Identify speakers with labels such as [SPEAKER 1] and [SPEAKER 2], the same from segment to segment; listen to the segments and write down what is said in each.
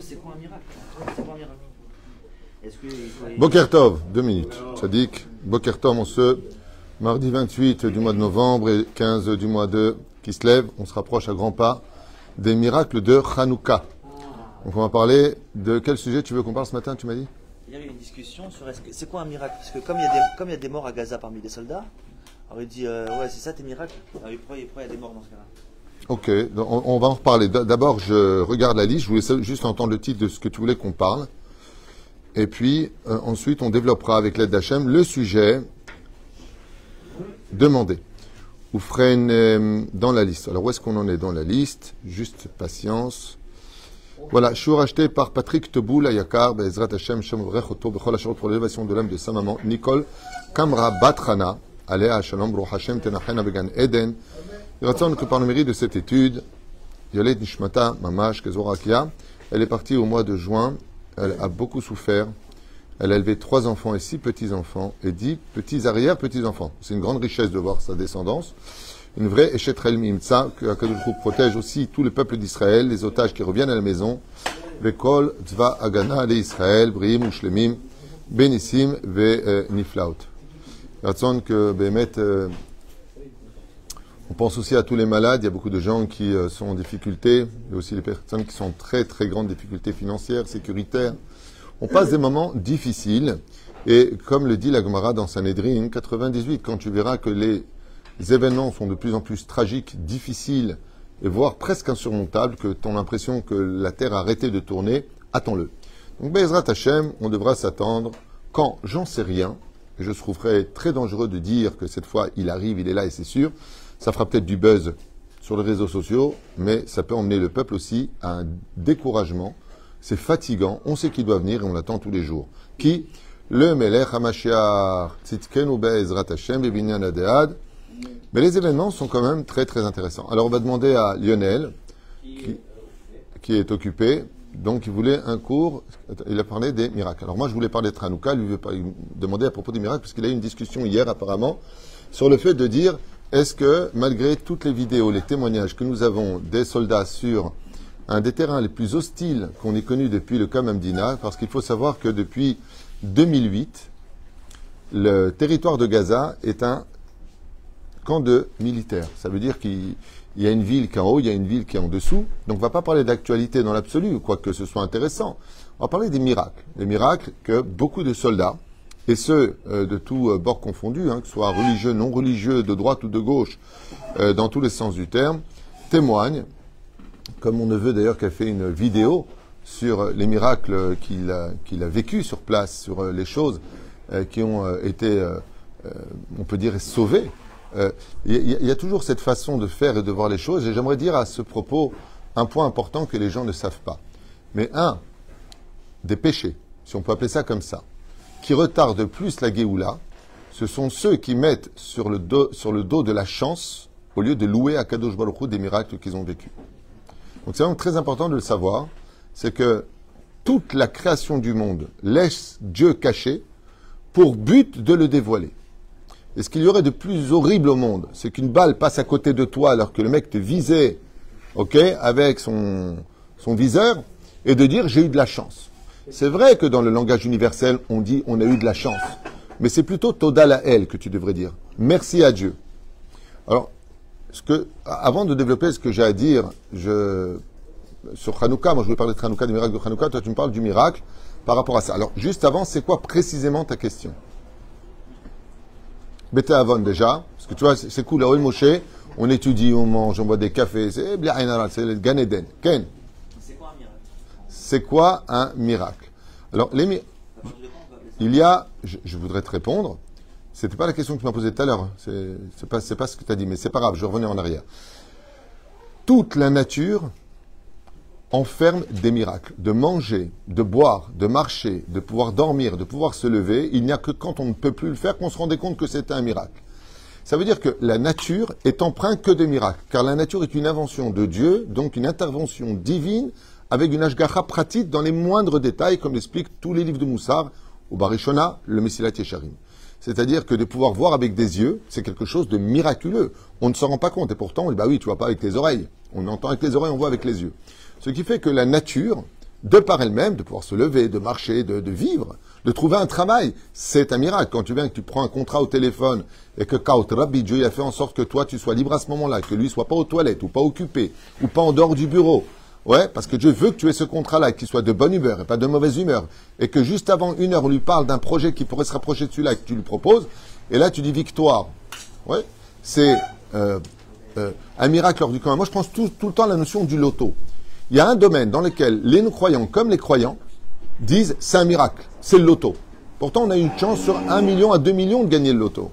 [SPEAKER 1] c'est quoi un miracle? C'est quoi un miracle. Est-ce que
[SPEAKER 2] Bokertov, deux minutes. Sadiq, Bokertov, on se mardi 28 du mois de novembre et 15 du mois de qui se lève, on se rapproche à grands pas des miracles de Hanouka. Donc on va parler de quel sujet tu veux qu'on parle ce matin, tu m'as dit?
[SPEAKER 1] Il y avait une discussion sur est-ce que- c'est quoi un miracle? Parce que comme il, y a des, comme il y a des morts à Gaza parmi les soldats, alors il dit euh, ouais c'est ça tes miracles? Ah, pourquoi il y a des morts dans ce cas-là?
[SPEAKER 2] Ok, on, on va en reparler. D'abord, je regarde la liste, je voulais juste entendre le titre de ce que tu voulais qu'on parle. Et puis, euh, ensuite, on développera avec l'aide d'Hachem le sujet demandé. Ou freine euh, dans la liste. Alors, où est-ce qu'on en est dans la liste? Juste patience. Voilà, je suis racheté par Patrick Teboul, Ayakar, Bezrat Hashem, Shem Vrech, Oto, Bechol Hacharot pour l'élévation de l'âme de sa maman, Nicole Kamra Batrana, Alea Shalom, Hashem, Tenachena Began Eden. Retourne que par le mérite de cette étude, Yolet Nishmata Mamash Kezorakia, elle est partie au mois de juin, elle a beaucoup souffert, elle a élevé trois enfants et six petits-enfants et dix petits arrière-petits-enfants. C'est une grande richesse de voir sa descendance. Une vraie Eshetrel Mimtsa, que Akadosh protège aussi tout le peuple d'Israël, les otages qui reviennent à la maison. Vekol Tzva Agana de Israël, Briim Ushlemim, Benissim Ve euh, Niflaut. Ratson que Behemet, euh, on pense aussi à tous les malades. Il y a beaucoup de gens qui euh, sont en difficulté. Il y a aussi les personnes qui sont en très très grandes difficultés financières, sécuritaires. On passe des moments difficiles. Et comme le dit la Gemara dans Sanhedrin 98, quand tu verras que les événements sont de plus en plus tragiques, difficiles et voire presque insurmontables, que tu as l'impression que la Terre a arrêté de tourner, attends-le. Donc Bezrat Hashem, on devra s'attendre quand j'en sais rien, et je trouverais très dangereux de dire que cette fois il arrive, il est là et c'est sûr, ça fera peut-être du buzz sur les réseaux sociaux, mais ça peut emmener le peuple aussi à un découragement. C'est fatigant, on sait qu'il doit venir et on l'attend tous les jours. Qui Le Melech HaMashiach, Tzidkenu Be'ezrat Hashem, Bebinyan. Mais les événements sont quand même très très intéressants. Alors on va demander à Lionel, qui, qui est occupé, donc il voulait un cours, il a parlé des miracles. Alors moi je voulais parler de Tranouka, lui demandait à propos des miracles, parce qu'il a eu une discussion hier apparemment sur le fait de dire est-ce que malgré toutes les vidéos, les témoignages que nous avons des soldats sur un des terrains les plus hostiles qu'on ait connus depuis le Kamamdina, parce qu'il faut savoir que depuis 2008, le territoire de Gaza est un camp de militaires. Ça veut dire qu'il il y a une ville qui est en haut, il y a une ville qui est en dessous. Donc on ne va pas parler d'actualité dans l'absolu, quoique ce soit intéressant. On va parler des miracles. Les miracles que beaucoup de soldats, et ceux euh, de tous euh, bords confondus, hein, que ce soit religieux, non religieux, de droite ou de gauche, euh, dans tous les sens du terme, témoignent, comme mon neveu d'ailleurs qui a fait une vidéo sur les miracles qu'il a, qu'il a vécu sur place, sur les choses qui ont été, on peut dire, sauvées. Il y, y a toujours cette façon de faire et de voir les choses. Et j'aimerais dire à ce propos un point important que les gens ne savent pas. Mais un, des péchés, si on peut appeler ça comme ça, qui retardent plus la Géoula, ce sont ceux qui mettent sur le dos, de la chance au lieu de louer à Kadosh des miracles qu'ils ont vécus. Donc c'est vraiment très important de le savoir, c'est que toute la création du monde laisse Dieu caché pour but de le dévoiler. Et ce qu'il y aurait de plus horrible au monde, c'est qu'une balle passe à côté de toi alors que le mec te visait, avec son viseur, et de dire j'ai eu de la chance. C'est vrai que dans le langage universel, on dit on a eu de la chance. Mais c'est plutôt Toda la elle que tu devrais dire. Merci à Dieu. Alors, ce que, avant de développer ce que j'ai à dire, sur Hanouka, moi je voulais parler de Hanouka, des miracles de Hanouka, toi tu me parles du miracle par rapport à ça. Alors, juste avant, c'est quoi précisément ta question? Bête Avon déjà, parce que tu vois, c'est cool, là, Moshe, on étudie, on mange, on boit des cafés, c'est Eden. Ken,
[SPEAKER 1] C'est quoi un miracle
[SPEAKER 2] c'est quoi un miracle? Alors, il y a, je, voudrais te répondre, c'était pas la question que tu m'as posée tout à l'heure, c'est pas, pas ce que tu as dit, mais c'est pas grave, je revenais en arrière. Toute la nature enferme des miracles. De manger, de boire, de marcher, de pouvoir dormir, de pouvoir se lever, il n'y a que quand on ne peut plus le faire qu'on se rendait compte que c'était un miracle. Ça veut dire que la nature est empreinte que de miracles, car la nature est une invention de Dieu, donc une intervention divine, avec une ashgacha pratique dans les moindres détails, comme l'expliquent tous les livres de Moussar, au Barishona, le Messilat Yesharim. C'est-à-dire que de pouvoir voir avec des yeux, c'est quelque chose de miraculeux. On ne s'en rend pas compte, et pourtant, on dit, bah oui, tu vois pas avec les oreilles. On entend avec les oreilles, on voit avec les yeux. Ce qui fait que la nature de par elle-même, de pouvoir se lever, de marcher, de, vivre, de trouver un travail. C'est un miracle. Quand tu viens que tu prends un contrat au téléphone et que Kaut Rabbi, Dieu a fait en sorte que toi tu sois libre à ce moment-là, que lui soit pas aux toilettes ou pas occupé ou pas en dehors du bureau. Ouais, parce que Dieu veut que tu aies ce contrat-là, qu'il soit de bonne humeur et pas de mauvaise humeur. Et que juste avant une heure, on lui parle d'un projet qui pourrait se rapprocher de celui-là que tu lui proposes. Et là, tu dis victoire. Ouais, c'est euh, euh, un miracle hors du commun. Moi, je pense tout, tout le temps à la notion du loto. Il y a un domaine dans lequel les non-croyants, comme les croyants, disent c'est un miracle, c'est le loto. Pourtant, on a une chance sur un million à deux millions de gagner le loto.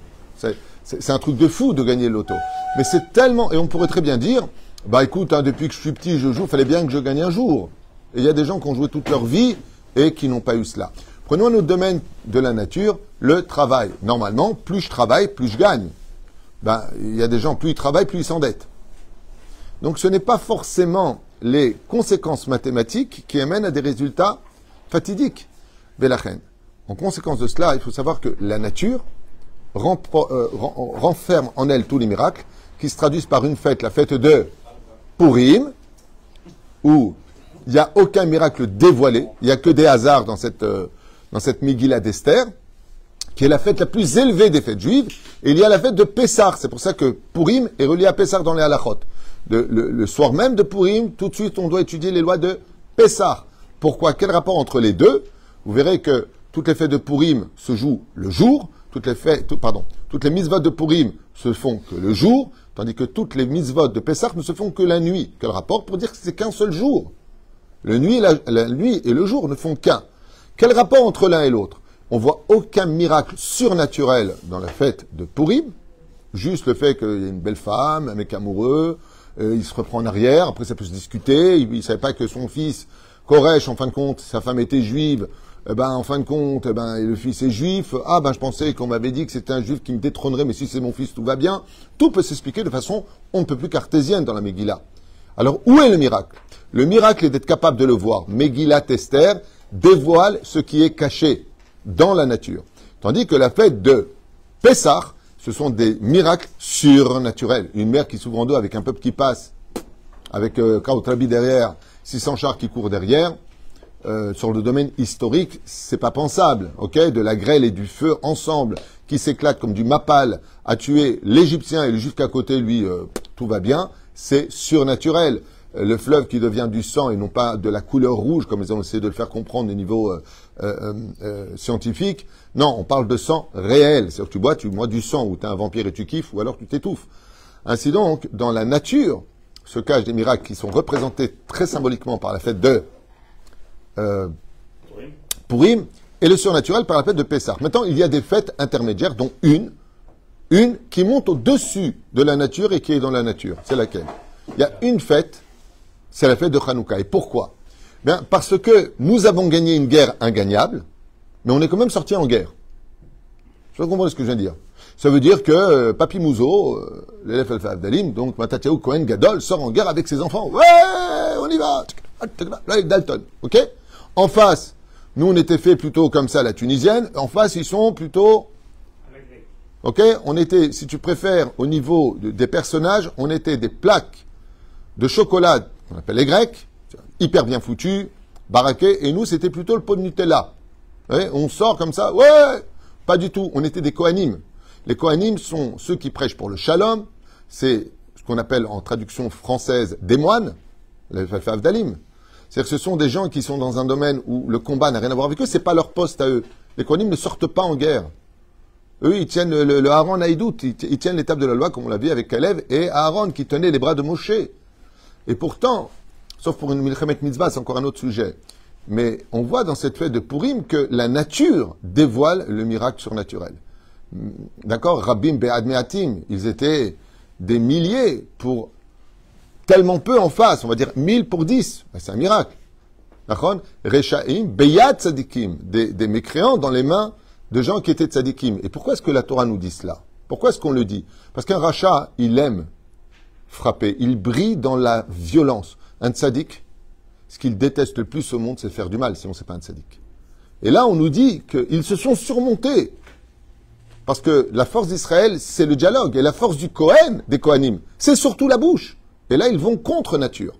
[SPEAKER 2] C'est un truc de fou de gagner le loto. Mais c'est tellement, et on pourrait très bien dire, bah écoute, hein, depuis que je suis petit, je joue, fallait bien que je gagne un jour. Et il y a des gens qui ont joué toute leur vie et qui n'ont pas eu cela. Prenons un autre domaine de la nature, le travail. Normalement, plus je travaille, plus je gagne. Ben, il y a des gens, plus ils travaillent, plus ils s'endettent. Donc ce n'est pas forcément les conséquences mathématiques qui amènent à des résultats fatidiques. Belachen. En conséquence de cela, il faut savoir que la nature euh, ren- renferme en elle tous les miracles qui se traduisent par une fête, la fête de Purim, où il n'y a aucun miracle dévoilé, il n'y a que des hasards dans cette, euh, dans Megillah d'Esther, qui est la fête la plus élevée des fêtes juives, et il y a la fête de Pessah. C'est pour ça que Purim est relié à Pessah dans les halachot. Le, soir même de Purim, tout de suite, on doit étudier les lois de Pessah. Pourquoi? Quel rapport entre les deux? Vous verrez que toutes les fêtes de Purim se jouent le jour, toutes les fêtes, pardon, toutes les de Purim se font que le jour, tandis que toutes les mitzvot de Pessah ne se font que la nuit. Quel rapport Pour dire que c'est qu'un seul jour? La, nuit et le jour ne font qu'un. Quel rapport entre l'un et l'autre? On voit aucun miracle surnaturel dans la fête de Purim, juste le fait qu'il y ait une belle femme, un mec amoureux, euh, il se reprend en arrière, après ça peut se discuter, il ne savait pas que son fils, Koresh, en fin de compte, sa femme était juive, ben, en fin de compte, eh ben, le fils est juif, ah ben je pensais qu'on m'avait dit que c'était un juif qui me détrônerait, mais si c'est mon fils, tout va bien. Tout peut s'expliquer de façon on ne peut plus cartésienne dans la Megillah. Alors, où est le miracle? Le miracle est d'être capable de le voir. Megillah Esther dévoile ce qui est caché dans la nature. Tandis que la fête de Pessah, ce sont des miracles surnaturels. Une mer qui s'ouvre en deux avec un peuple qui passe, avec euh, derrière, 600 chars qui courent derrière. Euh, sur le domaine historique, c'est pas pensable, ok? De la grêle et du feu ensemble qui s'éclatent comme du mapal à tuer l'Égyptien et le juif qu'à côté, lui, euh, tout va bien, c'est surnaturel. Euh, Le fleuve qui devient du sang et non pas de la couleur rouge, comme ils ont essayé de le faire comprendre au niveau euh, scientifique. Non, on parle de sang réel. C'est-à-dire tu bois, tu bois du sang, ou tu es un vampire et tu kiffes, ou alors tu t'étouffes. Ainsi donc, dans la nature, se cachent des miracles qui sont représentés très symboliquement par la fête de euh, Purim et le surnaturel par la fête de Pessah. Maintenant, il y a des fêtes intermédiaires, dont une, une qui monte au-dessus de la nature et qui est dans la nature. C'est laquelle? Il y a une fête, c'est la fête de Hanouka. Et pourquoi? Parce que nous avons gagné une guerre ingagnable, mais on est quand même sorti en guerre. Je vais comprendre ce que je viens de dire. Ça veut dire que euh, Papi Mouzo, euh, l'élève Alpha Abdalim, donc Matatiaou Cohen Gadol, sort en guerre avec ses enfants. Ouais, on y va Là, Dalton, ok? En face, nous on était fait plutôt comme ça, la tunisienne. En face, ils sont plutôt... Ok On était, si tu préfères, au niveau de- des personnages, on était des plaques de chocolat, qu'on appelle les Grecs, hyper bien foutus, baraqués, et nous, c'était plutôt le pot de Nutella. Ouais, on sort comme ça, ouais Pas du tout, on était des Kohanim. Les Kohanim sont ceux qui prêchent pour le shalom, c'est ce qu'on appelle en traduction française des moines, les Avdalim. C'est-à-dire que ce sont des gens qui sont dans un domaine où le combat n'a rien à voir avec eux, c'est pas leur poste à eux. Les Kohanim ne sortent pas en guerre. Eux, ils tiennent le, le, Aaron Haïdout, ils, tiennent l'étape de la loi, comme on l'a vu avec Kalev et Aaron, qui tenaient les bras de Moshe. Et pourtant, sauf pour une Milchemet Mitzvah, c'est encore un autre sujet. Mais on voit dans cette fête de Purim que la nature dévoile le miracle surnaturel. D'accord? Rabbim Be'ad Me'atim, ils étaient des milliers pour tellement peu en face, on va dire 1000 pour 10. Ben, c'est un miracle. Rechaim, Beyad Tzadikim, des, des mécréants dans les mains de gens qui étaient Tzadikim. Et pourquoi est-ce que la Torah nous dit cela? Pourquoi est-ce qu'on le dit? Parce qu'un rachat, il aime frapper, il brille dans la violence. Un Tzadik, ce qu'il déteste le plus au monde, c'est faire du mal, sinon c'est pas un Tzadik. Et là, on nous dit qu'ils se sont surmontés. Parce que la force d'Israël, c'est le dialogue. Et la force du Kohen, des Kohanim, c'est surtout la bouche. Et là, ils vont contre nature.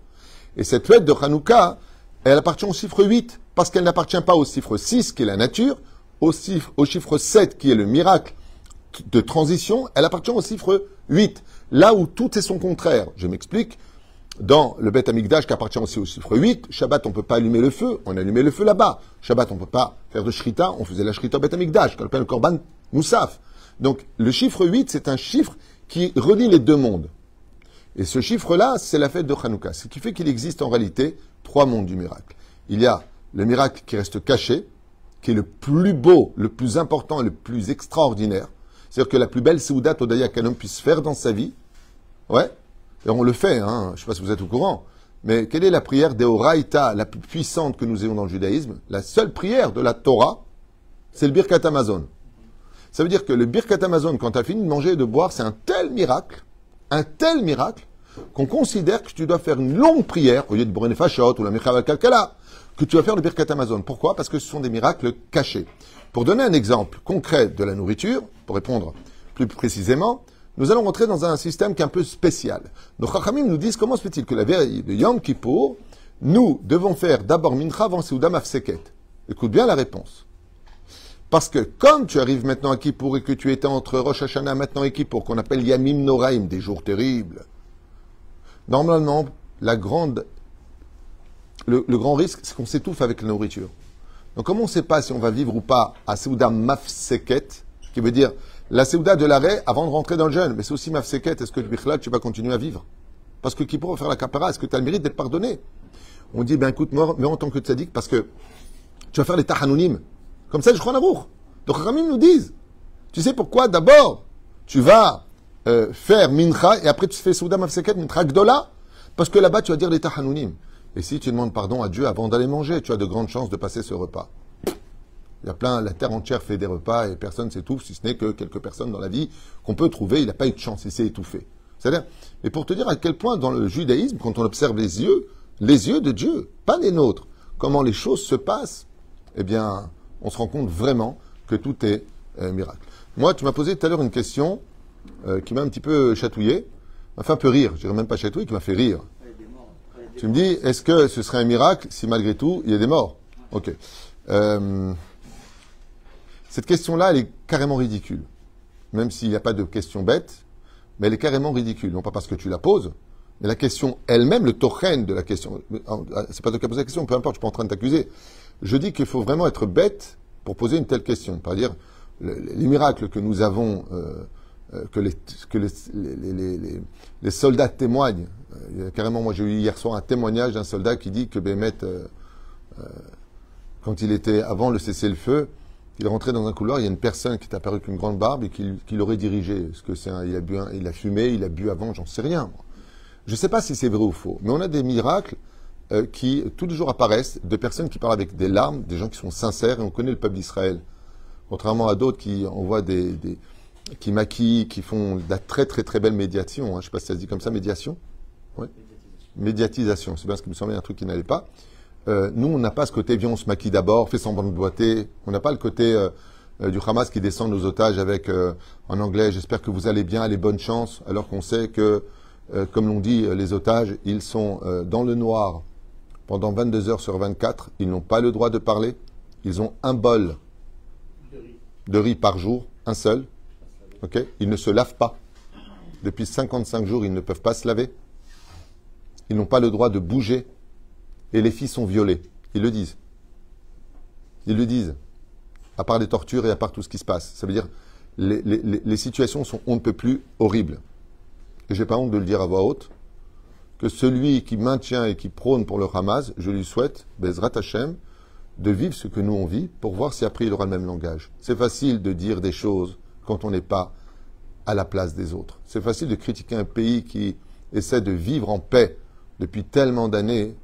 [SPEAKER 2] Et cette fête de Hanouka, elle appartient au chiffre 8 parce qu'elle n'appartient pas au chiffre 6 qui est la nature, au chiffre, au chiffre 7 qui est le miracle de transition, elle appartient au chiffre 8. Là où tout est son contraire. Je m'explique. Dans le Beth Amikdash qui appartient aussi au chiffre 8, Shabbat on peut pas allumer le feu, on allumait le feu là-bas. Shabbat on peut pas faire de shrita, on faisait la shrita au Beth Amikdash, qu'on appelle le Korban Moussaf. Donc le chiffre 8 c'est un chiffre qui relie les deux mondes. Et ce chiffre-là, c'est la fête de Hanouka. Ce qui fait qu'il existe en réalité trois mondes du miracle. Il y a le miracle qui reste caché, qui est le plus beau, le plus important, le plus extraordinaire. C'est-à-dire que la plus belle Seouda Todaya qu'un homme puisse faire dans sa vie, ouais, et on le fait, hein, je ne sais pas si vous êtes au courant, mais quelle est la prière d'Eoraïta la plus puissante que nous ayons dans le judaïsme? La seule prière de la Torah, c'est le Birkat Amazon. Ça veut dire que le Birkat Amazon, quand tu as fini de manger et de boire, c'est un tel miracle, un tel miracle, qu'on considère que tu dois faire une longue prière, au lieu de Borene Fashot ou la Mechaval Kalkala, que tu vas faire le Birkat Amazon. Pourquoi? Parce que ce sont des miracles cachés. Pour donner un exemple concret de la nourriture, pour répondre plus précisément, nous allons rentrer dans un système qui est un peu spécial. Nos Chachamim nous disent comment se fait-il que la veille de Yom Kippour, nous devons faire d'abord Mincha avant Seouda Mafseket? Écoute bien la réponse. Parce que comme tu arrives maintenant à Kippour et que tu étais entre Rosh Hashanah maintenant et Kippour, qu'on appelle Yamim Noraim, des jours terribles, normalement, la grande, le, grand risque, c'est qu'on s'étouffe avec la nourriture. Donc, comme on ne sait pas si on va vivre ou pas à Seouda Mafseket, qui veut dire la Seouda de l'arrêt avant de rentrer dans le jeûne, mais c'est aussi Mafseket, est-ce que tu vas continuer à vivre? Parce que qui pourra faire la capara Est-ce que tu as le mérite d'être pardonné? On dit, ben écoute, mais en tant que tzaddik, parce que tu vas faire les tahanounim. Comme ça, je crois en. Donc, Ramim nous disent, tu sais pourquoi? D'abord, tu vas euh, faire mincha et après tu fais Souda Mafseket, mincha gdola, parce que là-bas tu vas dire les tahanounim. Et si tu demandes pardon à Dieu avant d'aller manger, tu as de grandes chances de passer ce repas. Il y a plein, la terre entière fait des repas et personne s'étouffe, si ce n'est que quelques personnes dans la vie qu'on peut trouver, il n'a pas eu de chance, il s'est étouffé. C'est-à-dire, mais pour te dire à quel point dans le judaïsme, quand on observe les yeux, les yeux de Dieu, pas les nôtres, comment les choses se passent, eh bien, on se rend compte vraiment que tout est euh, miracle. Moi, tu m'as posé tout à l'heure une question euh, qui m'a un petit peu chatouillé, m'a fait un peu rire, je dirais même pas chatouillé, qui m'a fait rire. Tu me dis, est-ce que ce serait un miracle si malgré tout il y a des morts? Ok. Euh, cette question-là, elle est carrément ridicule. Même s'il n'y a pas de question bête, mais elle est carrément ridicule. Non pas parce que tu la poses, mais la question elle-même, le torrent de la question. C'est pas toi qui as posé la question, peu importe, je suis pas en train de t'accuser. Je dis qu'il faut vraiment être bête pour poser une telle question. Par dire, les miracles que nous avons euh, euh, que, les, soldats témoignent. Euh, carrément, moi j'ai eu hier soir un témoignage d'un soldat qui dit que Bémet, quand il était avant le cessez-le-feu, il rentrait dans un couloir, il y a une personne qui est apparue avec une grande barbe et qui, l'aurait dirigé. Est-ce que c'est il a bu, il a fumé, il a bu avant, j'en sais rien. Je ne sais pas si c'est vrai ou faux, mais on a des miracles qui tous les jours apparaissent de personnes qui parlent avec des larmes, des gens qui sont sincères et on connaît le peuple d'Israël. Contrairement à d'autres qui envoient des, qui maquillent, qui font de la très très très belle médiation. Hein. Je ne sais pas si ça se dit comme ça, médiation. Médiatisation, c'est bien ce qui me semblait un truc qui n'allait pas. Euh, nous, on n'a pas ce côté, viens, on se maquille d'abord, fait semblant de boiter. On n'a pas le côté euh, euh, du Hamas qui descend nos otages avec, en anglais, j'espère que vous allez bien, allez, bonne chance, alors qu'on sait que, comme l'on dit, les otages, ils sont dans le noir pendant 22 heures sur 24. Ils n'ont pas le droit de parler. Ils ont un bol de riz par jour, un seul. Ils ne se lavent pas. Depuis 55 jours, ils ne peuvent pas se laver. Ils n'ont pas le droit de bouger. Et les filles sont violées. Ils le disent. Ils le disent. À part les tortures et à part tout ce qui se passe. Ça veut dire, les, les, situations sont on ne peut plus horribles. Et j'ai pas honte de le dire à voix haute, que celui qui maintient et qui prône pour le Hamas, je lui souhaite, Bezrat Hashem, de vivre ce que nous on vit pour voir si après il aura le même langage. C'est facile de dire des choses quand on n'est pas à la place des autres. C'est facile de critiquer un pays qui essaie de vivre en paix depuis tellement d'années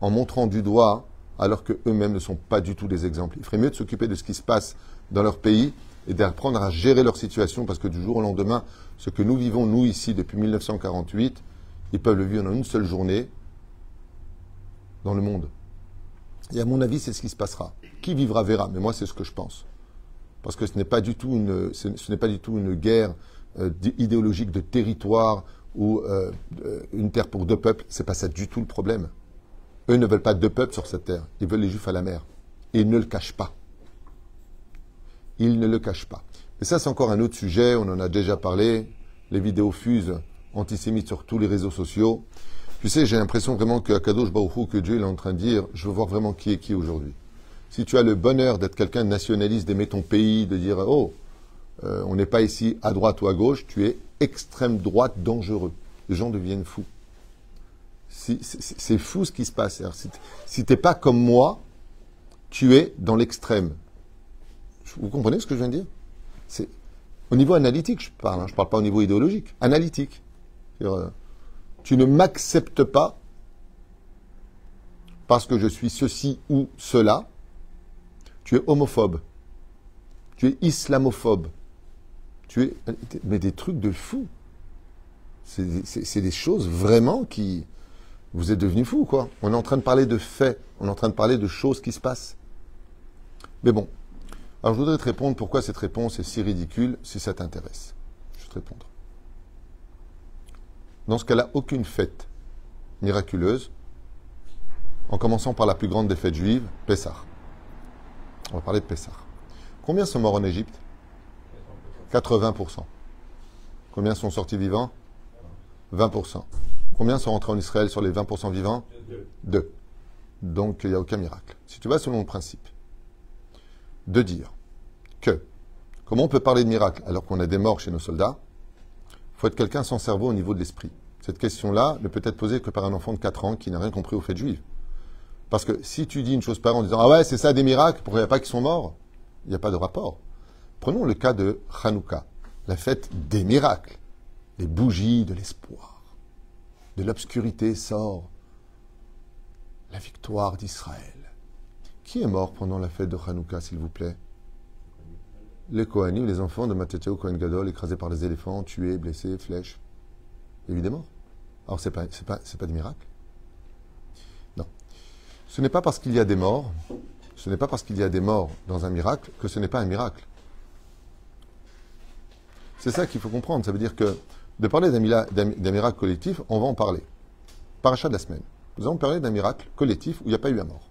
[SPEAKER 2] en montrant du doigt alors qu'eux-mêmes ne sont pas du tout des exemples. Il ferait mieux de s'occuper de ce qui se passe dans leur pays et d'apprendre à gérer leur situation parce que du jour au lendemain, ce que nous vivons, nous, ici, depuis 1948, ils peuvent le vivre en une seule journée dans le monde. Et à mon avis, c'est ce qui se passera. Qui vivra verra, mais moi, c'est ce que je pense parce que ce n'est pas du tout une, ce, n'est pas du tout une guerre euh, idéologique de territoire ou euh, une terre pour deux peuples. C'est pas ça du tout le problème. Eux ne veulent pas deux peuples sur cette terre. Ils veulent les Juifs à la mer. Et ils ne le cachent pas. Ils ne le cachent pas. Mais ça, c'est encore un autre sujet. On en a déjà parlé. Les vidéos fusent antisémites sur tous les réseaux sociaux. Tu sais, j'ai l'impression vraiment que Akadosh Baruch que Dieu est en train de dire, je veux voir vraiment qui est qui aujourd'hui. Si tu as le bonheur d'être quelqu'un de nationaliste, d'aimer ton pays, de dire, oh, euh, on n'est pas ici à droite ou à gauche, tu es extrême droite dangereux. Les gens deviennent fous. C'est fou ce qui se passe. Si tu n'es pas comme moi, tu es dans l'extrême. Vous comprenez ce que je viens de dire? Au niveau analytique, je parle. Hein. je ne parle pas au niveau idéologique. Analytique. Euh, tu ne m'acceptes pas parce que je suis ceci ou cela. Tu es homophobe. Tu es islamophobe. Tu es mais des trucs de fou. C'est des choses vraiment qui vous êtes devenus fous quoi. On est en train de parler de faits, on est en train de parler de choses qui se passent. Mais bon, alors je voudrais te répondre pourquoi cette réponse est si ridicule si ça t'intéresse. Je vais te répondre. Dans ce cas-là, aucune fête miraculeuse, en commençant par la plus grande des fêtes juives, Pessah. On va parler de Pessah. Combien sont morts en Égypte? 80%. Combien sont sortis vivants? 20%. Combien sont rentrés en Israël sur les 20% vivants? Deux. Donc il n'y a aucun miracle. Si tu vas selon le principe de dire que, comment on peut parler de miracle alors qu'on a des morts chez nos soldats? Faut être quelqu'un sans cerveau au niveau de l'esprit. Cette question-là ne peut être posée que par un enfant de 4 ans qui n'a rien compris au fait juif. Parce que si tu dis une chose par en disant Ah ouais, c'est ça des miracles, pourquoi il n'y a pas qui sont morts Il n'y a pas de rapport. Prenons le cas de Hanouka, la fête des miracles, les bougies de l'espoir. De l'obscurité sort la victoire d'Israël. Qui est mort pendant la fête de Hanouka, s'il vous plaît? Les Kohanim, les enfants de Mateteo Kohen Gadol, écrasés par les éléphants, tués, blessés, flèches. Évidemment. Alors, ce n'est pas, pas, des miracles Non. Ce n'est pas parce qu'il y a des morts, ce n'est pas parce qu'il y a des morts dans un miracle que ce n'est pas un miracle. C'est ça qu'il faut comprendre. Ça veut dire que de parler d'un miracle collectif, on va en parler. Parachat de la semaine. Nous allons parler d'un miracle collectif où il n'y a pas eu la mort.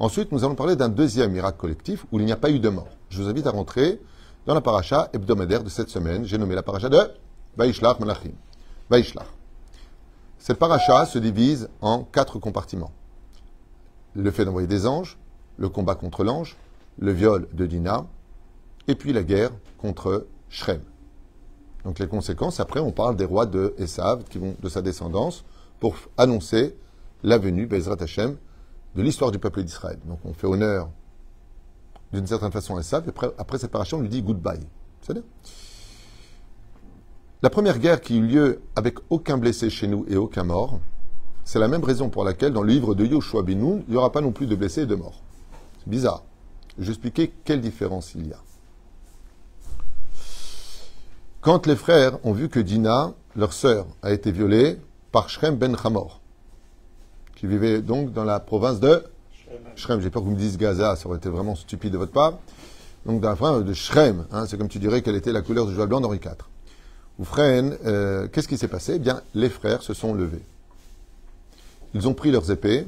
[SPEAKER 2] Ensuite, nous allons parler d'un deuxième miracle collectif où il n'y a pas eu de mort. Je vous invite à rentrer dans la paracha hebdomadaire de cette semaine. J'ai nommé la paracha de Vaishlach Malachim. Vaishlach. Cette paracha se divise en quatre compartiments. Le fait d'envoyer des anges, le combat contre l'ange, le viol de Dina, et puis la guerre contre Shrem. Donc les conséquences, après on parle des rois de Esav, qui vont de sa descendance, pour annoncer la venue, Bezrat Hashem, de l'histoire du peuple d'Israël. Donc on fait honneur d'une certaine façon à Esav, et après, paracha, on lui dit goodbye. C'est La première guerre qui eut lieu avec aucun blessé chez nous et aucun mort, c'est la même raison pour laquelle dans le livre de Yoshua Binoun, il n'y aura pas non plus de blessés et de morts. C'est bizarre. Je vais quelle différence il y a. Quand les frères ont vu que Dina, leur sœur, a été violée par Shrem ben Hamor, qui vivait donc dans la province de Shrem, j'ai peur que vous me disiez Gaza, ça aurait été vraiment stupide de votre part. Donc dans la province de Shrem, hein, c'est comme tu dirais quelle était la couleur du joie blanc d'Henri IV. Ou euh, qu'est-ce qui s'est passé? Eh bien, les frères se sont levés. Ils ont pris leurs épées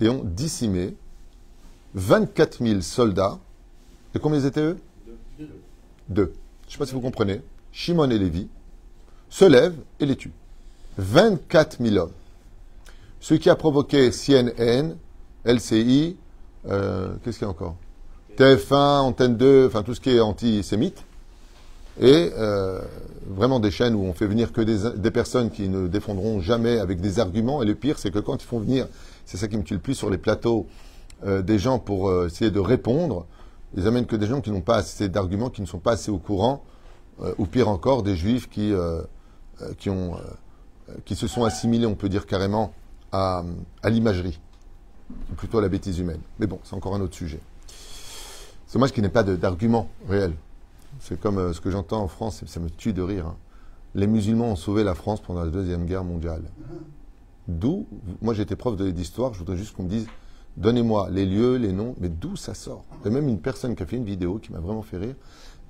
[SPEAKER 2] et ont dissimé 24 000 soldats. Et combien ils étaient eux? Deux. Je ne sais pas si vous comprenez. Shimon et Lévi, se lèvent et les tuent. 24 000 hommes. Ce qui a provoqué CNN, LCI, euh, qu'est-ce qu'il y a encore TF1, Antenne 2, enfin tout ce qui est antisémite. Et euh, vraiment des chaînes où on fait venir que des, personnes qui ne défendront jamais avec des arguments. Et le pire, c'est que quand ils font venir, c'est ça qui me tue le plus sur les plateaux, euh, des gens pour essayer de répondre, ils amènent que des gens qui n'ont pas assez d'arguments, qui ne sont pas assez au courant euh, ou pire encore, des juifs qui, euh, euh, qui, ont, qui se sont assimilés, on peut dire carrément, à, l'imagerie, plutôt à la bêtise humaine. Mais bon, c'est encore un autre sujet. C'est moi qui n'ai pas d'argument réel. C'est comme ce que j'entends en France, ça me tue de rire. Hein. Les musulmans ont sauvé la France pendant la Deuxième Guerre mondiale. D'où, moi j'étais prof d'histoire, je voudrais juste qu'on me dise, donnez-moi les lieux, les noms, mais d'où ça sort? Il y a même une personne qui a fait une vidéo qui m'a vraiment fait rire.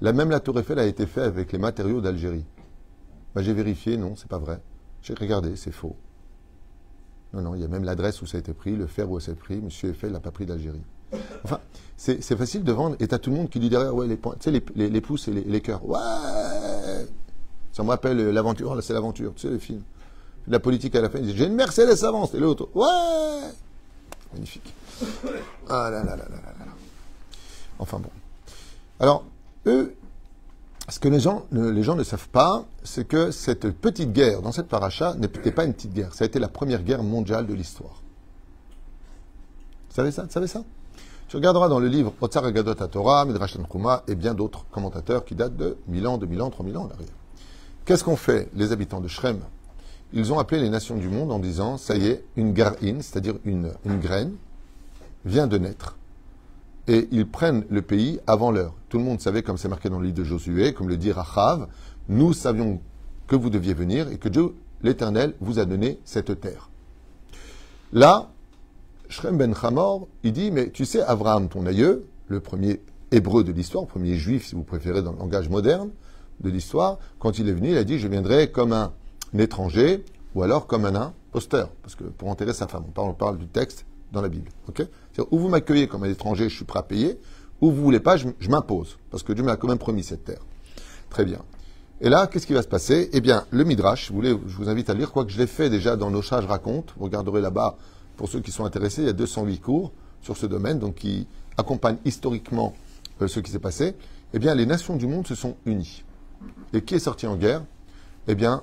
[SPEAKER 2] La même la tour Eiffel a été faite avec les matériaux d'Algérie. Bah, j'ai vérifié, non, c'est pas vrai. J'ai regardé, c'est faux. Non, non, il y a même l'adresse où ça a été pris, le fer où ça a été pris. Monsieur Eiffel n'a pas pris d'Algérie. Enfin, c'est facile de vendre et t'as tout le monde qui dit derrière, ouais, les, tu sais, les, pouces et les, cœurs. Ouais Ça me rappelle euh, l'aventure, là c'est l'aventure, tu sais, les films. La politique à la fin, il dit J'ai une Mercedes avance, et l'autre, ouais Magnifique. Ah là là là là là. là. Enfin bon. Alors, eux, ce que les gens, les gens ne savent pas, c'est que cette petite guerre dans cette paracha n'était pas une petite guerre. Ça a été la première guerre mondiale de l'histoire. Vous savez ça? Tu savais ça? Tu regarderas dans le livre Otsar Agadot Torah, Midrash Tanchuma et bien d'autres commentateurs qui datent de 1000 ans, 2000 ans, 3000 ans en arrière. Qu'est-ce qu'ont fait les habitants de Shrem? Ils ont appelé les nations du monde en disant ça y est, une gar'in, c'est-à-dire une, une graine, vient de naître. Et ils prennent le pays avant l'heure. Tout le monde savait, comme c'est marqué dans le livre de Josué, comme le dit Rachav, nous savions que vous deviez venir et que Dieu, l'Éternel, vous a donné cette terre. Là, Shrem ben Hamor, il dit, mais tu sais, Abraham, ton aïeux, le premier hébreu de l'histoire, premier juif, si vous préférez, dans le langage moderne de l'histoire, quand il est venu, il a dit, je viendrai comme un, étranger ou alors comme un imposteur, parce que pour enterrer sa femme, on parle du texte dans la Bible. ou vous m'accueillez comme un étranger, je suis prêt à payer, ou vous voulez pas, je, m'impose, parce que Dieu m'a quand même promis cette terre. Très bien. Et là, qu'est-ce qui va se passer? Eh bien, le Midrash, vous je vous invite à lire, quoique je l'ai fait déjà dans nos je raconte, vous regarderez là-bas, pour ceux qui sont intéressés, il y a 208 cours sur ce domaine, donc qui accompagnent historiquement euh, ce qui s'est passé. Eh bien, les nations du monde se sont unies. Et qui est sorti en guerre? Eh bien,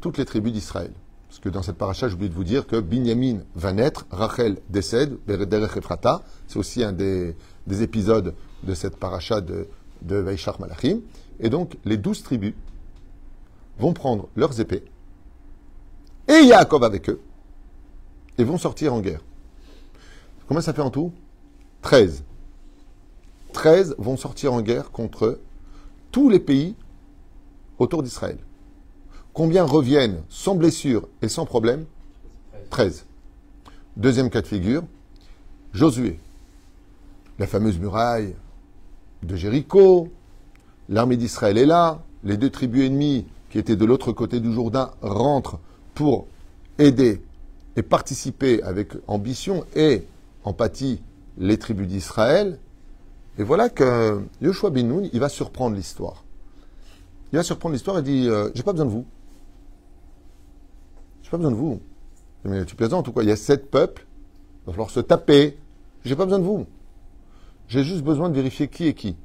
[SPEAKER 2] toutes les tribus d'Israël. Parce que dans cette paracha, j'ai oublié de vous dire que Binyamin va naître, Rachel décède, Derech Ephrata. C'est aussi un des, des épisodes de cette paracha de, de Malachim. Et donc, les douze tribus vont prendre leurs épées, et Yaakov avec eux, et vont sortir en guerre. Combien ça fait en tout? 13. 13 vont sortir en guerre contre tous les pays autour d'Israël. Combien reviennent sans blessure et sans problème? 13. Deuxième cas de figure, Josué. La fameuse muraille de Jéricho, l'armée d'Israël est là, les deux tribus ennemies qui étaient de l'autre côté du Jourdain rentrent pour aider et participer avec ambition et empathie les tribus d'Israël. Et voilà que Yoshua bin Nun, il va surprendre l'histoire. Il va surprendre l'histoire et dit euh, J'ai pas besoin de vous. J'ai pas besoin de vous. Mais tu plaisantes ou quoi? Il y a sept peuples, il va falloir se taper. J'ai pas besoin de vous. J'ai juste besoin de vérifier qui est qui.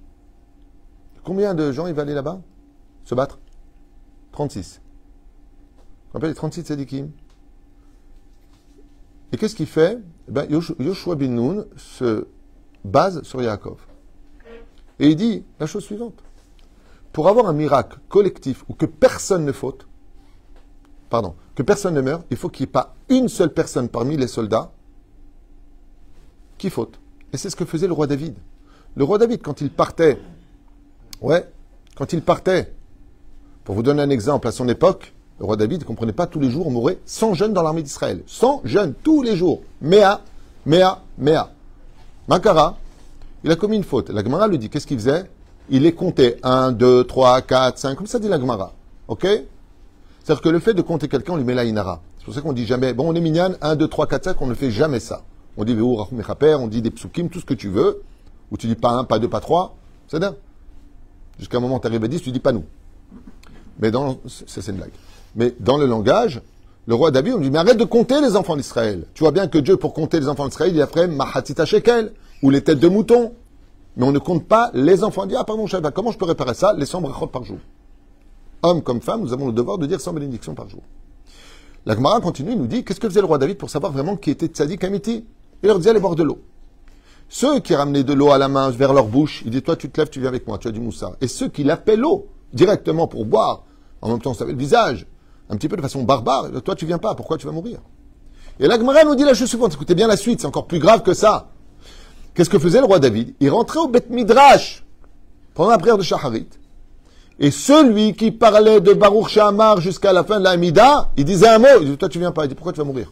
[SPEAKER 2] Combien de gens il va aller là-bas? Se battre? 36. On appelle les 36 tzadikim. Et qu'est-ce qu'il fait? Eh ben, Yosh- Yoshua bin Nun se base sur Yaakov. Et il dit la chose suivante. Pour avoir un miracle collectif où que personne ne faute, pardon, que personne ne meurt, il faut qu'il n'y ait pas une seule personne parmi les soldats qui faute. Et c'est ce que faisait le roi David. Le roi David, quand il partait, ouais, quand il partait, pour vous donner un exemple, à son époque, le roi David ne comprenait pas tous les jours, on mourait 100 jeunes dans l'armée d'Israël. 100 jeunes, tous les jours. Méa, Méa, Méa. Makara, il a commis une faute. La Gemara lui dit, qu'est-ce qu'il faisait? Il les comptait. 1, 2, 3, 4, 5, comme ça dit la Gemara. Ok? C'est-à-dire que le fait de compter quelqu'un, on lui met la inara. C'est pour ça qu'on dit jamais, bon, on est minyan, 1, 2, 3, 4, 5, on ne fait jamais ça. On dit on dit des psukim, tout ce que tu veux, ou tu dis pas 1, pas 2, pas 3, c'est bien. Jusqu'à un moment, tu arrives à 10, tu dis pas nous. Mais dans, c'est une blague. Mais dans le langage, le roi David, on lui dit, mais arrête de compter les enfants d'Israël. Tu vois bien que Dieu, pour compter les enfants d'Israël, il a fait Mahatita Shekel, ou les têtes de mouton. Mais on ne compte pas les enfants. On dit, ah pardon, pas. comment je peux réparer ça? Les 100 brachot par jour. Hommes comme femmes, nous avons le devoir de dire 100 bénédictions par jour. La Gemara continue, nous dit, qu'est-ce que faisait le roi David pour savoir vraiment qui était tzaddik amiti? Il leur disait, allez boire de l'eau. Ceux qui ramenaient de l'eau à la main vers leur bouche, il dit, toi tu te lèves, tu viens avec moi, tu as du moussa. Et ceux qui l'appelaient l'eau, directement pour boire, en même temps, ça avait le visage, un petit peu de façon barbare, toi tu viens pas, pourquoi tu vas mourir? Et la Gemara nous dit la chose suivante, écoutez bien la suite, c'est encore plus grave que ça. Qu'est-ce que faisait le roi David? Il rentrait au Beth Midrash pendant la prière de Shaharit. Et celui qui parlait de Baruch Shamar jusqu'à la fin de la Hamida, il disait un mot. Il dit Toi, tu viens pas. Il dit Pourquoi tu vas mourir?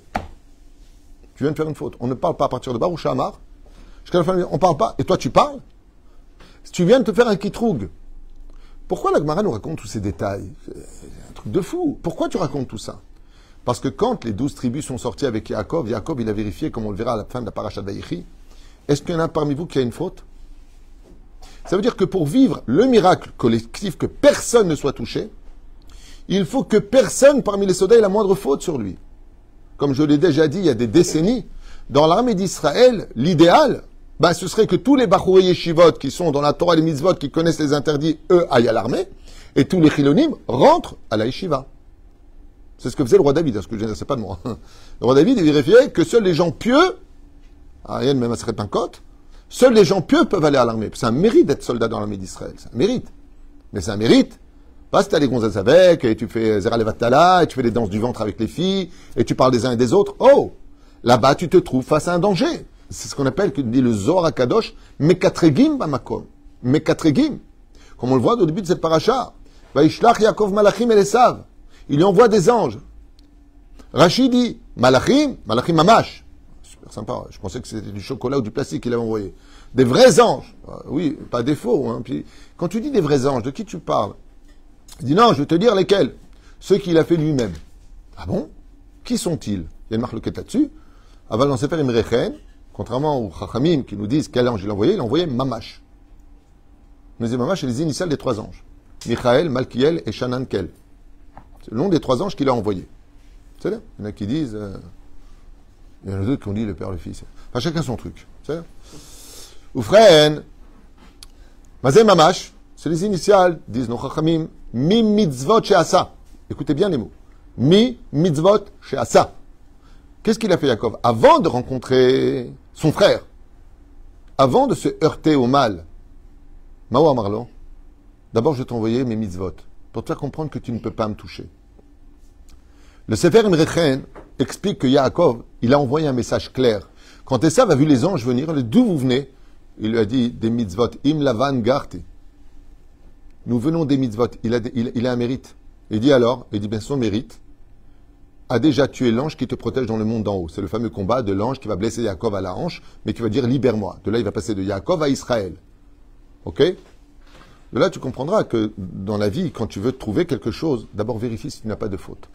[SPEAKER 2] Tu viens de faire une faute. On ne parle pas à partir de Baruch Shamar jusqu'à la fin de la On parle pas. Et toi, tu parles? Tu viens de te faire un kitroug. Pourquoi la Gemara nous raconte tous ces détails? Un truc de fou. Pourquoi tu racontes tout ça? Parce que quand les douze tribus sont sorties avec Yaakov, Yaakov, il a vérifié, comme on le verra à la fin de la paracha d'Aïchi, est-ce qu'il y en a parmi vous qui a une faute? Ça veut dire que pour vivre le miracle collectif, que personne ne soit touché, il faut que personne parmi les soldats ait la moindre faute sur lui. Comme je l'ai déjà dit il y a des décennies, dans l'armée d'Israël, l'idéal, bah, ce serait que tous les Bachouri Yeshivot qui sont dans la Torah et les mitzvot, qui connaissent les interdits, eux, aillent à l'armée, et tous les Chilonim rentrent à la. C'est ce que faisait le roi David, hein, ce que je ne sais pas de moi. Le roi David, il vérifiait que seuls les gens pieux, Ariel même à côte, seuls les gens pieux peuvent aller à l'armée. C'est un mérite d'être soldat dans l'armée d'Israël, c'est un mérite. Mais c'est un mérite. Pas si t'as les gonzesses avec, et tu fais Zera Levatala, et tu fais les danses du ventre avec les filles, et tu parles des uns et des autres. Oh! Là-bas, tu te trouves face à un danger. C'est ce qu'on appelle, que dit le Zohar à Kadosh, Mekatregim Bamakom. Mekatregim. Comme on le voit au début de cette paracha. Vaishlach Yaakov Malachim Elesav. Il lui envoie des anges. Rachid dit, Malachim, Malachim Mamash. Sympa. Je pensais que c'était du chocolat ou du plastique qu'il avait envoyé. Des vrais anges. Ah, oui, pas des. Hein. Quand tu dis des vrais anges, de qui tu parles? Il dit, non, je vais te dire lesquels. Ceux qu'il a fait lui-même. Ah bon? Qui sont-ils? Il y a une marque là-dessus. Aval Sefer Imrechen, contrairement aux Chachamim qui nous disent quel ange il a envoyé, il a envoyé Mamash. Mais Mamash, c'est les initiales des trois anges. Michael, Malkiel et Shanankel. C'est le nom des trois anges qu'il a envoyés. C'est là Il y en a qui disent. Euh, il y en a d'autres qui ont dit le Père, le Fils. Enfin, chacun son truc. Oufren. Mazé Mamash, c'est les initiales, disent nos Chachamim. Mi mitzvot she'asa. Écoutez bien les mots. Mi mitzvot she'asa. Qu'est-ce qu'il a fait Yaakov? Avant de rencontrer son frère, avant de se heurter au mal, Mawa Marlon, d'abord je vais t'envoyer mes mitzvot pour te faire comprendre que tu ne peux pas me toucher. Le Sefer Imrechen explique que Yaakov, il a envoyé un message clair. Quand Esav a vu les anges venir, d'où vous venez? Il lui a dit des mitzvot, im lavan garti. Nous venons des mitzvot, il a, il, a un mérite. Il dit alors, il dit bien son mérite, a déjà tué l'ange qui te protège dans le monde d'en haut. C'est le fameux combat de l'ange qui va blesser Yaakov à la hanche, mais qui va dire libère-moi. De là, il va passer de Yaakov à Israël. Ok? De là, tu comprendras que dans la vie, quand tu veux trouver quelque chose, d'abord vérifie si tu n'as pas de faute.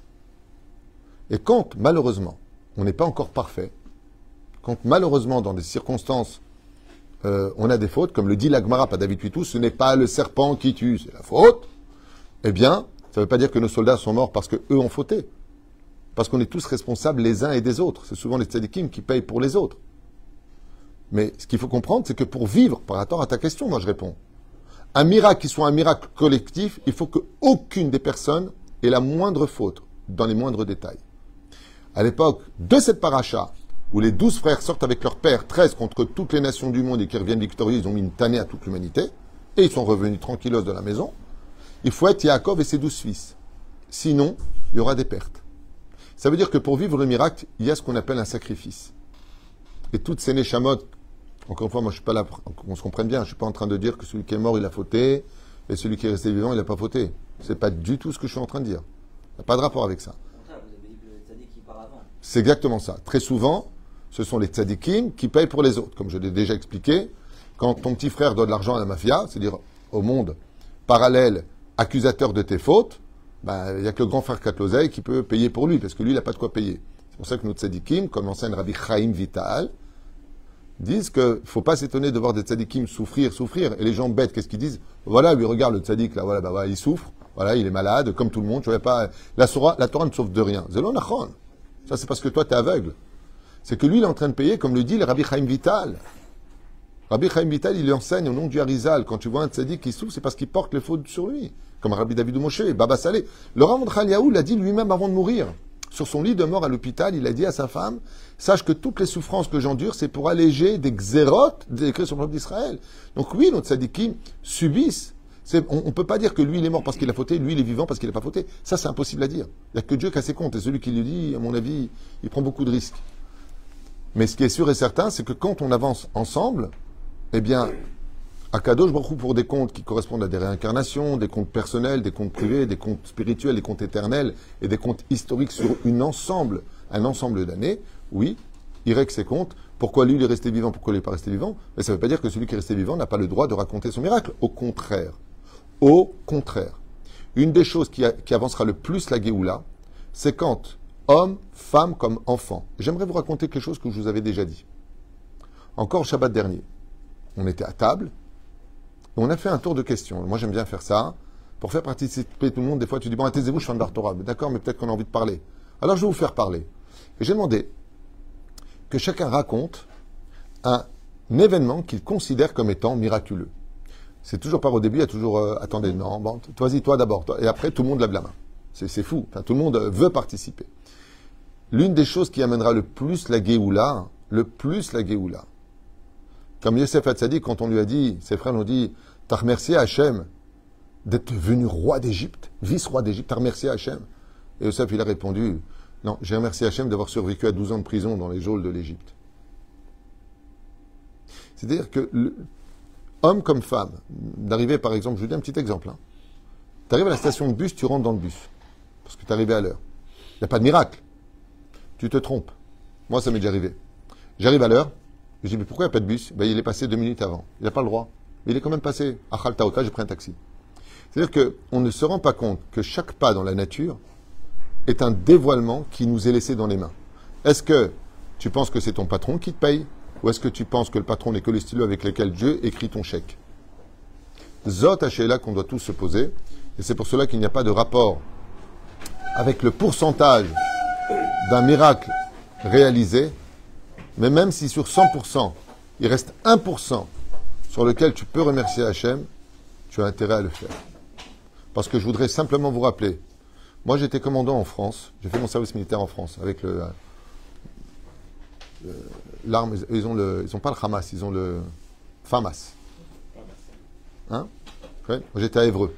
[SPEAKER 2] Et quand, malheureusement, on n'est pas encore parfait, quand malheureusement, dans des circonstances, euh, on a des fautes, comme le dit l'Agmara, pas David Pitou, ce n'est pas le serpent qui tue, c'est la faute, eh bien, ça ne veut pas dire que nos soldats sont morts parce qu'eux ont fauté. Parce qu'on est tous responsables les uns et des autres. C'est souvent les tzadikim qui payent pour les autres. Mais ce qu'il faut comprendre, c'est que pour vivre, par rapport à ta question, moi je réponds, un miracle qui soit un miracle collectif, il faut qu'aucune des personnes ait la moindre faute dans les moindres détails. À l'époque de cette paracha, où les douze frères sortent avec leur père, 13 contre toutes les nations du monde et qui reviennent victorieux, ils ont mis une tannée à toute l'humanité, et ils sont revenus tranquillos de la maison, il faut être Yaakov et ses douze fils. Sinon, il y aura des pertes. Ça veut dire que pour vivre le miracle, il y a ce qu'on appelle un sacrifice. Et toutes ces neshamot, encore une fois, moi je suis pas là, on se comprenne bien, je suis pas en train de dire que celui qui est mort, il a fauté, et celui qui est resté vivant, il n'a pas fauté. C'est pas du tout ce que je suis en train de dire. Il n'y a pas de rapport avec ça. C'est exactement ça. Très souvent, ce sont les tzadikim qui payent pour les autres. Comme je l'ai déjà expliqué, quand ton petit frère donne de l'argent à la mafia, c'est-à-dire au monde parallèle accusateur de tes fautes, bah, il n'y a que le grand frère Katlozeï qui peut payer pour lui, parce que lui, il n'a pas de quoi payer. C'est pour ça que nos tzadikim, comme l'enseigne Rabbi Chaim Vital, disent qu'il ne faut pas s'étonner de voir des tzadikim souffrir, souffrir. Et les gens bêtes, qu'est-ce qu'ils disent? Voilà, lui, regarde le tzadik, là, voilà, bah, voilà, il souffre, voilà, il est malade, comme tout le monde, tu vois pas. La, Torah, la Torah ne sauve de rien. Zelonachon. Ça, c'est parce que toi, tu es aveugle. C'est que lui, il est en train de payer, comme le dit le Rabbi Chaim Vital. Rabbi Chaim Vital, il enseigne au nom du Harizal. Quand tu vois un tzadik qui souffre, c'est parce qu'il porte les fautes sur lui comme Rabbi David Moshe, Baba Salé. Le Rav Khaliaou l'a dit lui-même avant de mourir. Sur son lit de mort à l'hôpital, il a dit à sa femme Sache que toutes les souffrances que j'endure, c'est pour alléger des xérotes décrits sur le peuple d'Israël. Donc, oui, notre sadikim subissent. On ne peut pas dire que lui, il est mort parce qu'il a fauté, lui, il est vivant parce qu'il n'a pas fauté. Ça, c'est impossible à dire. Il n'y a que Dieu qui a ses comptes. Et celui qui lui dit, à mon avis, il prend beaucoup de risques. Mais ce qui est sûr et certain, c'est que quand on avance ensemble, eh bien, Akadosh Baruch pour des comptes qui correspondent à des réincarnations, des comptes personnels, des comptes privés, des comptes spirituels, des comptes éternels et des comptes historiques sur une ensemble, un ensemble d'années, oui, il règle ses comptes. Pourquoi lui, il est resté vivant, pourquoi il n'est pas resté vivant? Mais ça ne veut pas dire que celui qui est resté vivant n'a pas le droit de raconter son miracle. Au contraire. Au contraire. Une des choses qui, avancera le plus la Géoula, c'est quand Homme, femme comme enfant. J'aimerais vous raconter quelque chose que je vous avais déjà dit. Encore le Shabbat dernier. On était à table. Et on a fait un tour de questions. Moi, j'aime bien faire ça. Pour faire participer tout le monde, des fois, tu dis, bon, taisez-vous, je suis un Torah. D'accord, mais peut-être qu'on a envie de parler. Alors, je vais vous faire parler. Et j'ai demandé que chacun raconte un événement qu'il considère comme étant miraculeux. C'est toujours par au début, il y a toujours euh, attendez, non, bon, vas-y, toi d'abord. Et après, tout le monde lève la main. C'est fou. Tout le monde veut participer. L'une des choses qui amènera le plus la Géoula, le plus la Géoula, comme Yosef Hatzadi, quand on lui a dit, ses frères ont dit, t'as remercié Hachem d'être venu roi d'Égypte, vice-roi d'Égypte, t'as remercié Hachem? Et Yosef, il a répondu, non, j'ai remercié Hachem d'avoir survécu à 12 ans de prison dans les geôles de l'Égypte. C'est-à-dire que, homme comme femme, d'arriver par exemple, je vous dis un petit exemple, hein. tu arrives à la station de bus, tu rentres dans le bus, parce que tu es arrivé à l'heure. Il n'y a pas de miracle. Tu te trompes. Moi, ça m'est déjà arrivé. J'arrive à l'heure, je dis, mais pourquoi il n'y a pas de bus? Ben, Il est passé deux minutes avant. Il n'a pas le droit. Mais il est quand même passé. À Khaltaota, j'ai pris un taxi. C'est-à-dire qu'on ne se rend pas compte que chaque pas dans la nature est un dévoilement qui nous est laissé dans les mains. Est-ce que tu penses que c'est ton patron qui te paye? Ou est-ce que tu penses que le patron n'est que le stylo avec lequel Dieu écrit ton chèque Zot là qu'on doit tous se poser. Et c'est pour cela qu'il n'y a pas de rapport avec le pourcentage d'un miracle réalisé. Mais même si sur 100%, il reste 1% sur lequel tu peux remercier Hachem, tu as intérêt à le faire. Parce que je voudrais simplement vous rappeler, moi j'étais commandant en France, j'ai fait mon service militaire en France avec le, l'arme, ils ont le, ils pas le Hamas, ils ont le FAMAS. Hein J'étais à Évreux.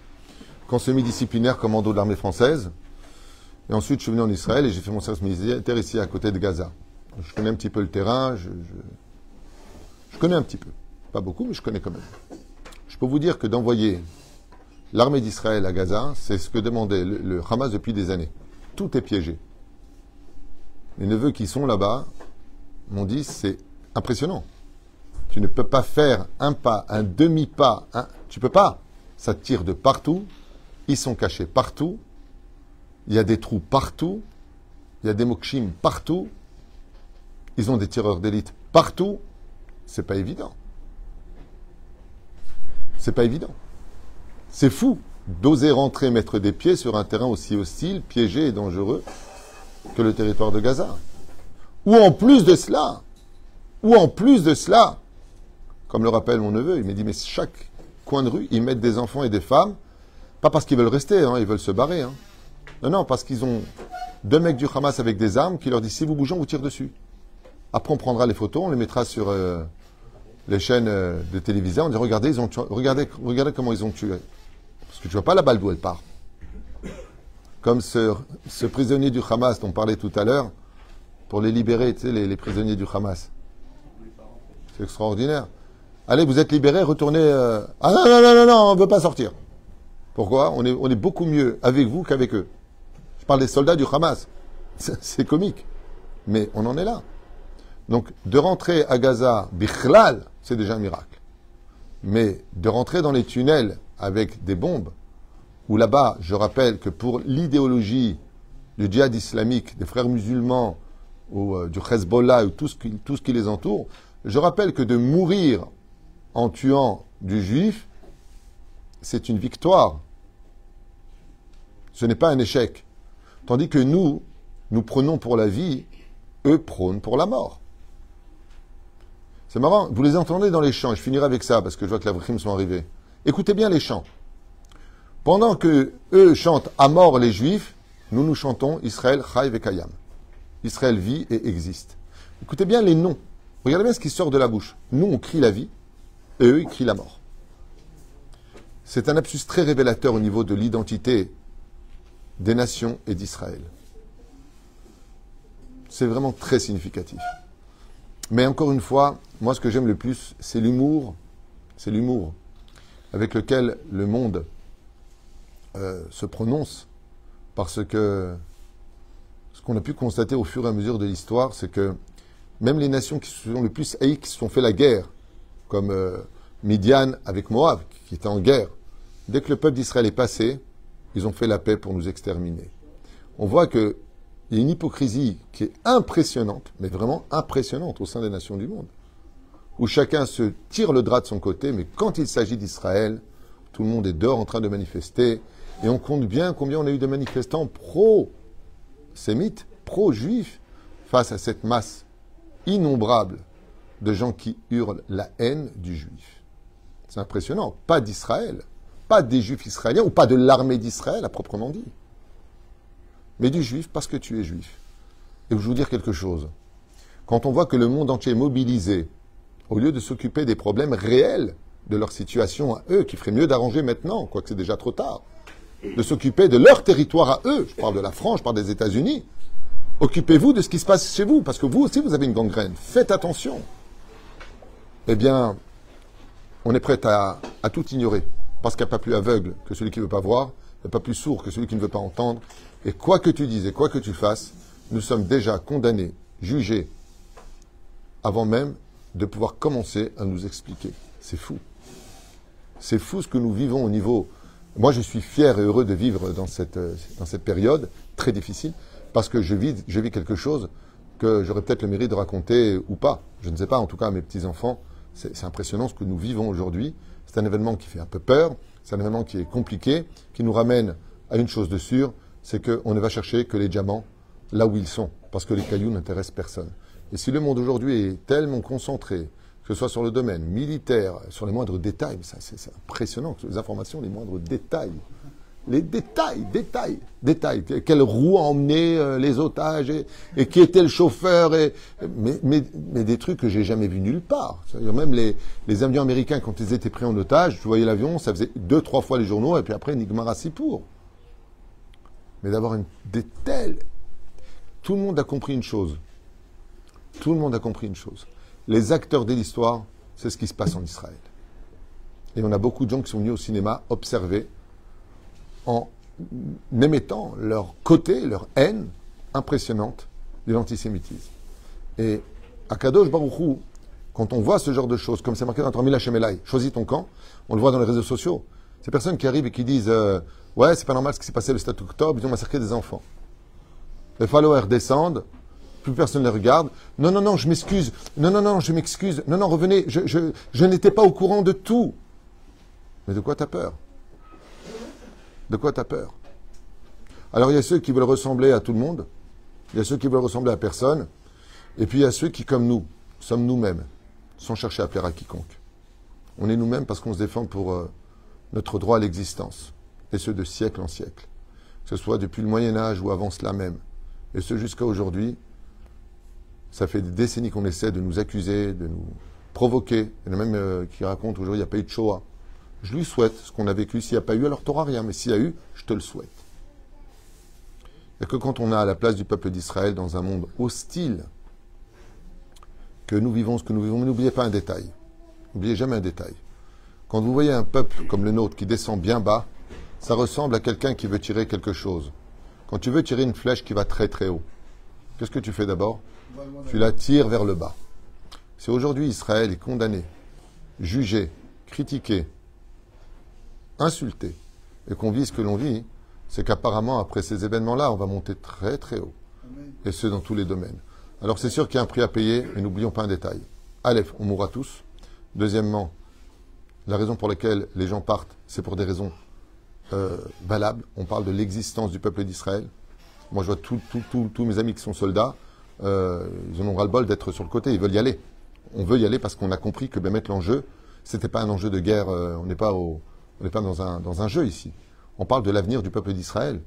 [SPEAKER 2] Semi-disciplinaire, commando de l'armée française. Et ensuite, je suis venu en Israël et j'ai fait mon service militaire ici à côté de Gaza. Je connais un petit peu le terrain, je, connais un petit peu. Pas beaucoup, mais je connais quand même. Je peux vous dire que d'envoyer l'armée d'Israël à Gaza, c'est ce que demandait le Hamas depuis des années. Tout est piégé. Les neveux qui sont là-bas, m'ont dit c'est impressionnant. Tu ne peux pas faire un pas, un demi-pas, un... tu peux pas. Ça tire de partout, ils sont cachés partout, il y a des trous partout, il y a des mokshim partout, ils ont des tireurs d'élite partout, c'est pas évident. C'est pas évident. C'est fou d'oser rentrer, mettre des pieds sur un terrain aussi hostile, piégé et dangereux que le territoire de Gaza. Ou en plus de cela, ou en plus de cela, comme le rappelle mon neveu, il m'a dit, mais chaque coin de rue, ils mettent des enfants et des femmes, pas parce qu'ils veulent rester, hein, ils veulent se barrer. Hein. Non, non, parce qu'ils ont deux mecs du Hamas avec des armes qui leur disent, si vous bougez, on vous tire dessus. Après, on prendra les photos, on les mettra sur euh, les chaînes euh, de télévision, on dit, regardez, ils ont regardez comment ils ont tué. Parce que tu vois pas la balle d'où elle part. Comme ce prisonnier du Hamas dont on parlait tout à l'heure, pour les libérer, tu sais, les, prisonniers du Hamas. C'est extraordinaire. Allez, vous êtes libérés, retournez. Euh, ah non, non, non, non, non, on ne veut pas sortir. Pourquoi? On est, on est beaucoup mieux avec vous qu'avec eux. Je parle des soldats du Hamas. C'est comique. Mais on en est là. Donc, de rentrer à Gaza, Bichlal, c'est déjà un miracle. Mais de rentrer dans les tunnels avec des bombes, où là-bas, je rappelle que pour l'idéologie du djihad islamique, des frères musulmans, ou euh, du Hezbollah ou tout ce, qui, les entoure, je rappelle que de mourir en tuant du juif, c'est une victoire. Ce n'est pas un échec. Tandis que nous, nous prenons pour la vie, eux prônent pour la mort. C'est marrant, vous les entendez dans les chants, je finirai avec ça parce que je vois que la sont arrivés. Écoutez bien les chants. Pendant que eux chantent à mort les juifs, nous nous chantons Israël, Chai Vekayam. Israël vit et existe. Écoutez bien les noms. Regardez bien ce qui sort de la bouche. Nous, on crie la vie, et eux, ils crient la mort. C'est un lapsus très révélateur au niveau de l'identité des nations et d'Israël. C'est vraiment très significatif. Mais encore une fois, moi, ce que j'aime le plus, c'est l'humour. C'est l'humour avec lequel le monde euh, se prononce. Parce que qu'on a pu constater au fur et à mesure de l'histoire, c'est que même les nations qui sont le plus haïes, qui se sont fait la guerre, comme euh, Midian avec Moab, qui était en guerre, dès que le peuple d'Israël est passé, ils ont fait la paix pour nous exterminer. On voit que Il y a une hypocrisie qui est impressionnante, mais vraiment impressionnante au sein des nations du monde, où chacun se tire le drap de son côté, mais quand il s'agit d'Israël, tout le monde est dehors en train de manifester, et on compte bien combien on a eu de manifestants pro-sémites, pro-juifs, face à cette masse innombrable de gens qui hurlent la haine du juif. C'est impressionnant. Pas d'Israël, pas des juifs israéliens, ou pas de l'armée d'Israël à proprement dit mais du juif parce que tu es juif. Et je vais vous dire quelque chose. Quand on voit que le monde entier est mobilisé, au lieu de s'occuper des problèmes réels de leur situation à eux, qui ferait mieux d'arranger maintenant, quoique c'est déjà trop tard, de s'occuper de leur territoire à eux, je parle de la France, je parle des États-Unis, occupez-vous de ce qui se passe chez vous, parce que vous aussi vous avez une gangrène. Faites attention. Eh bien, on est prêt à, à tout ignorer, parce qu'il n'y a pas plus aveugle que celui qui ne veut pas voir, il n'y a pas plus sourd que celui qui ne veut pas entendre, et quoi que tu dises et quoi que tu fasses, nous sommes déjà condamnés, jugés, avant même de pouvoir commencer à nous expliquer. C'est fou. C'est fou ce que nous vivons au niveau. Moi, je suis fier et heureux de vivre dans cette, dans cette période très difficile, parce que je vis, je vis quelque chose que j'aurais peut-être le mérite de raconter ou pas. Je ne sais pas, en tout cas à mes petits-enfants. C'est impressionnant ce que nous vivons aujourd'hui. C'est un événement qui fait un peu peur, c'est un événement qui est compliqué, qui nous ramène à une chose de sûre, c'est qu'on ne va chercher que les diamants là où ils sont, parce que les cailloux n'intéressent personne. Et si le monde aujourd'hui est tellement concentré, que ce soit sur le domaine militaire, sur les moindres détails, c'est impressionnant, les informations, les moindres détails, les détails, détails, détails, quelle roue a emmené euh, les otages et, qui était le chauffeur, et, mais, mais, des trucs que j'ai jamais vus nulle part. Même les, les américains, quand ils étaient pris en otage, tu voyais l'avion, ça faisait deux, trois fois les journaux, et puis après, Nigmar pour mais d'avoir des telles. Tout le monde a compris une chose. Tout le monde a compris une chose. Les acteurs de l'histoire, c'est ce qui se passe en Israël. Et on a beaucoup de gens qui sont venus au cinéma observer en émettant leur côté, leur haine impressionnante de l'antisémitisme. Et à Kadosh Baruchou, quand on voit ce genre de choses, comme c'est marqué dans Tormila Shemelai, choisis ton camp, on le voit dans les réseaux sociaux. Ces personnes qui arrivent et qui disent euh, Ouais, c'est pas normal ce qui s'est passé le 7 octobre, ils ont massacré des enfants. Les followers descendent, plus personne ne les regarde. Non, non, non, je m'excuse. Non, non, non, je m'excuse. Non, non, revenez, je, je, je n'étais pas au courant de tout. Mais de quoi t'as peur? De quoi t'as peur? Alors il y a ceux qui veulent ressembler à tout le monde, il y a ceux qui veulent ressembler à personne, et puis il y a ceux qui, comme nous, sommes nous-mêmes, sans chercher à plaire à quiconque. On est nous-mêmes parce qu'on se défend pour euh, notre droit à l'existence et ce de siècle en siècle, que ce soit depuis le Moyen Âge ou avant cela même, et ce jusqu'à aujourd'hui, ça fait des décennies qu'on essaie de nous accuser, de nous provoquer. Il y en a même euh, qui racontent aujourd'hui il n'y a pas eu de Shoah. Je lui souhaite ce qu'on a vécu. S'il n'y a pas eu, alors tu n'auras rien. Mais s'il y a eu, je te le souhaite. Et que quand on a à la place du peuple d'Israël dans un monde hostile, que nous vivons ce que nous vivons, mais n'oubliez pas un détail. N'oubliez jamais un détail. Quand vous voyez un peuple comme le nôtre qui descend bien bas, ça ressemble à quelqu'un qui veut tirer quelque chose. Quand tu veux tirer une flèche qui va très très haut, qu'est-ce que tu fais d'abord? Tu la tires vers le bas. Si aujourd'hui Israël est condamné, jugé, critiqué, insulté, et qu'on vit ce que l'on vit, c'est qu'apparemment, après ces événements-là, on va monter très très haut. Et ce, dans tous les domaines. Alors c'est sûr qu'il y a un prix à payer, mais n'oublions pas un détail. Aleph, on mourra tous. Deuxièmement, la raison pour laquelle les gens partent, c'est pour des raisons euh, valables. On parle de l'existence du peuple d'Israël. Moi, je vois tous mes amis qui sont soldats, euh, ils en ont ras-le-bol d'être sur le côté, ils veulent y aller. On veut y aller parce qu'on a compris que mettre l'enjeu, c'était pas un enjeu de guerre, euh, on n'est pas, dans, un, jeu ici. On parle de l'avenir du peuple d'Israël.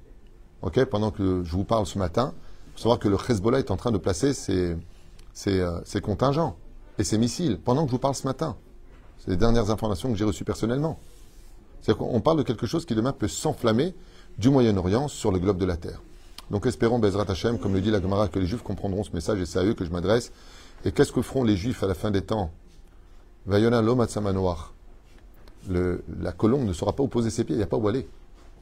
[SPEAKER 2] Pendant que je vous parle ce matin, il faut savoir que le Hezbollah est en train de placer ses, ses, contingents et ses missiles pendant que je vous parle ce matin. C'est les dernières informations que j'ai reçues personnellement. C'est-à-dire parle de quelque chose qui demain peut s'enflammer du Moyen-Orient sur le globe de la Terre. Donc espérons, Bezrat Hashem, comme le dit la Gemara, que les Juifs comprendront ce message et c'est à eux que je m'adresse. Et qu'est-ce que feront les Juifs à la fin des temps? Vayona Lomatzamanoar. La colombe ne saura pas opposer ses pieds, il n'y a pas où aller.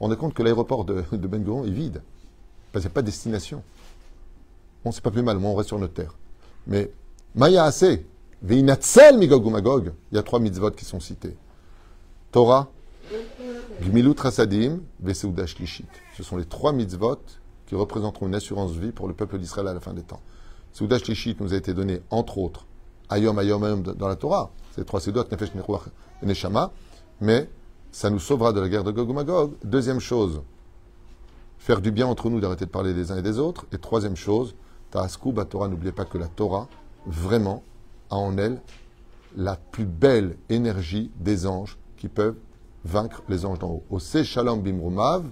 [SPEAKER 2] On est compte que l'aéroport de, de Ben Gurion est vide. Parce qu'il n'y a pas de destination. Bon, c'est pas plus mal, moi on reste sur notre terre. Mais Maya Ase, Veinatzel Migog Magog, il y a trois mitzvot qui sont cités. Torah, Gmilut Rasadim, Veseudash Lishit. Ce sont les trois mitzvot qui représenteront une assurance vie pour le peuple d'Israël à la fin des temps. Soudash Lishit nous a été donné, entre autres, Ayom Ayom dans la Torah, c'est trois sédot, Nefesh Nechuach et Neshama, mais ça nous sauvera de la guerre de Gog Magog. Deuxième chose, faire du bien entre nous, d'arrêter de parler des uns et des autres. Et troisième chose, Ta'asku Torah, n'oubliez pas que la Torah, vraiment, a en elle la plus belle énergie des anges qui peuvent vaincre les anges d'en haut. Au Shalom Bimrumav,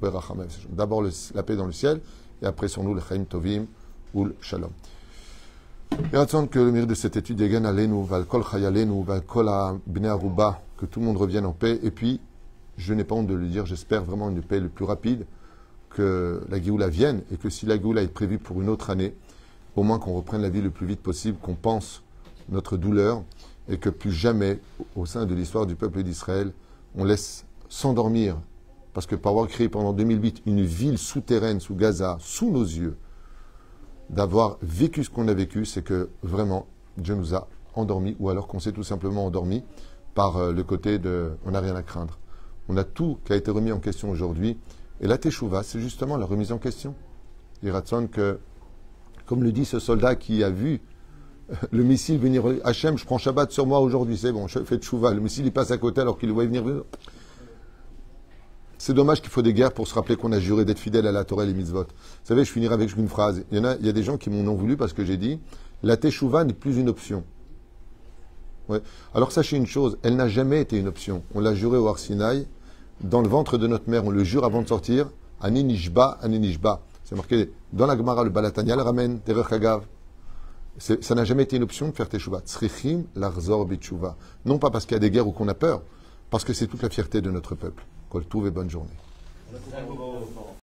[SPEAKER 2] d'abord la paix dans le ciel, et après sur nous le Chaim Tovim ou le Shalom. Et attendre que le mérite de cette étude Bnei Aruba, que tout le monde revienne en paix. Et puis, je n'ai pas honte de le dire, j'espère vraiment une paix le plus rapide, que la Géoula vienne, et que si la Géoula est prévue pour une autre année, au moins qu'on reprenne la vie le plus vite possible, qu'on pense notre douleur, et que plus jamais, au sein de l'histoire du peuple d'Israël, on laisse s'endormir, parce que par avoir créé pendant 2008 une ville souterraine sous Gaza, sous nos yeux, d'avoir vécu ce qu'on a vécu, c'est que vraiment Dieu nous a endormis, ou alors qu'on s'est tout simplement endormi par euh, le côté de on n'a rien à craindre. On a tout qui a été remis en question aujourd'hui. Et la Teshuvah, c'est justement la remise en question. Il raconte que, comme le dit ce soldat qui a vu le missile venir, Hachem, je prends Shabbat sur moi aujourd'hui, c'est bon, je fais Teshuvah. Le missile, il passe à côté alors qu'il le voit venir. C'est dommage qu'il faut des guerres pour se rappeler qu'on a juré d'être fidèle à la Torah et les mitzvot. Vous savez, je finirai avec une phrase. Il y, a, des gens qui m'en ont voulu parce que j'ai dit la teshuva n'est plus une option. Alors sachez une chose, elle n'a jamais été une option. On l'a juré au Arsinaï, dans le ventre de notre mère, on le jure avant de sortir. Aninishba, aninishba. C'est marqué dans la Gemara, le Balatania le ramène. Ça n'a jamais été une option de faire teshuva. Tzrichim larzor bitshuva. Non pas parce qu'il y a des guerres ou qu'on a peur, parce que c'est toute la fierté de notre peuple. Kol et bonne journée.